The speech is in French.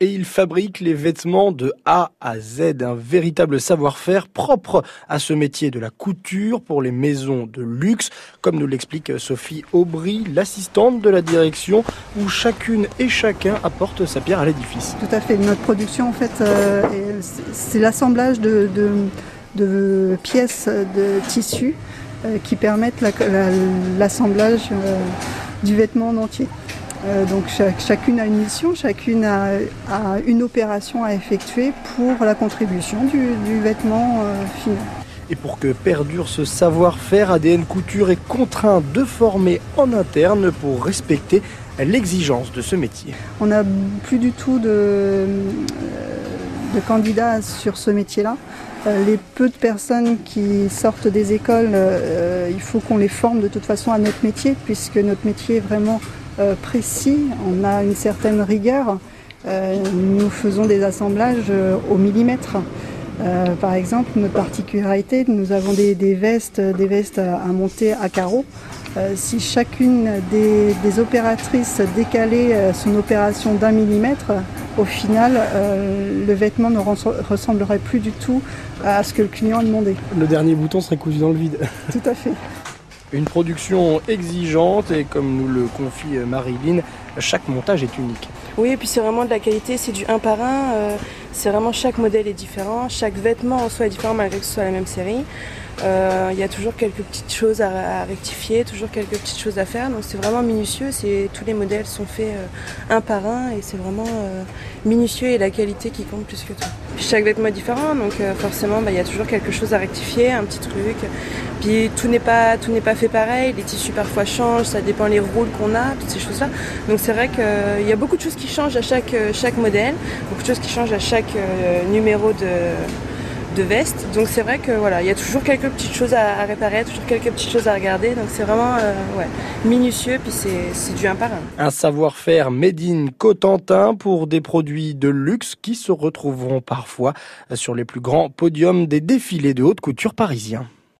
et il fabrique les vêtements de A à Z, un véritable savoir-faire propre à ce métier de la couture pour les maisons de luxe, comme nous l'explique Sophie Aubry, l'assistante de la direction, où chacune et chacun apporte sa pierre à l'édifice. Tout à fait. Notre production, en fait, euh, c'est l'assemblage de, pièces de tissu euh, qui permettent l'assemblage euh, du vêtement en entier. Donc chacune a une mission, chacune a, une opération à effectuer pour la contribution du, vêtement final. Et pour que perdure ce savoir-faire, ADN Couture est contraint de former en interne pour respecter l'exigence de ce métier. On n'a plus du tout de, de candidats sur ce métier-là. Euh, les peu de personnes qui sortent des écoles, euh, il faut qu'on les forme de toute façon à notre métier, puisque notre métier est vraiment euh, précis, on a une certaine rigueur. nous faisons des assemblages au millimètre. par exemple, notre particularité, nous avons des, vestes, des vestes à monter à carreaux. Euh, si chacune des, opératrices décalait euh, son opération d'un millimètre, au final, euh, le vêtement ne ressemblerait plus du tout à ce que le client a demandé. Le dernier bouton serait cousu dans le vide. Tout à fait. Une production exigeante et comme nous le confie Marilyn, chaque montage est unique. Oui, et puis c'est vraiment de la qualité, c'est du un par un. c'est vraiment chaque modèle est différent, chaque vêtement en soi est différent malgré que ce soit la même série. Euh, il y a toujours quelques petites choses à, rectifier, toujours quelques petites choses à faire. Donc c'est vraiment minutieux. Tous les modèles sont faits euh, un par un et c'est vraiment euh, minutieux et la qualité qui compte plus que tout. chaque vêtement est différent, donc forcément bah, il y a toujours quelque chose à rectifier, un petit truc. Puis tout n'est pas tout pas fait pareil. Les tissus parfois changent, ça dépend les rôles qu'on a, toutes ces choses-là. Donc c'est vrai qu'il y a beaucoup de choses qui changent à chaque chaque modèle, beaucoup de choses qui changent à chaque numéro de de veste. Donc c'est vrai que voilà, il y a toujours quelques petites choses à, réparer, toujours quelques petites choses à regarder. Donc c'est vraiment euh, minutieux, puis c'est du un par un. Un savoir-faire made in Cotentin pour des produits de luxe qui se retrouveront parfois sur les plus grands podiums des défilés de haute couture parisiens.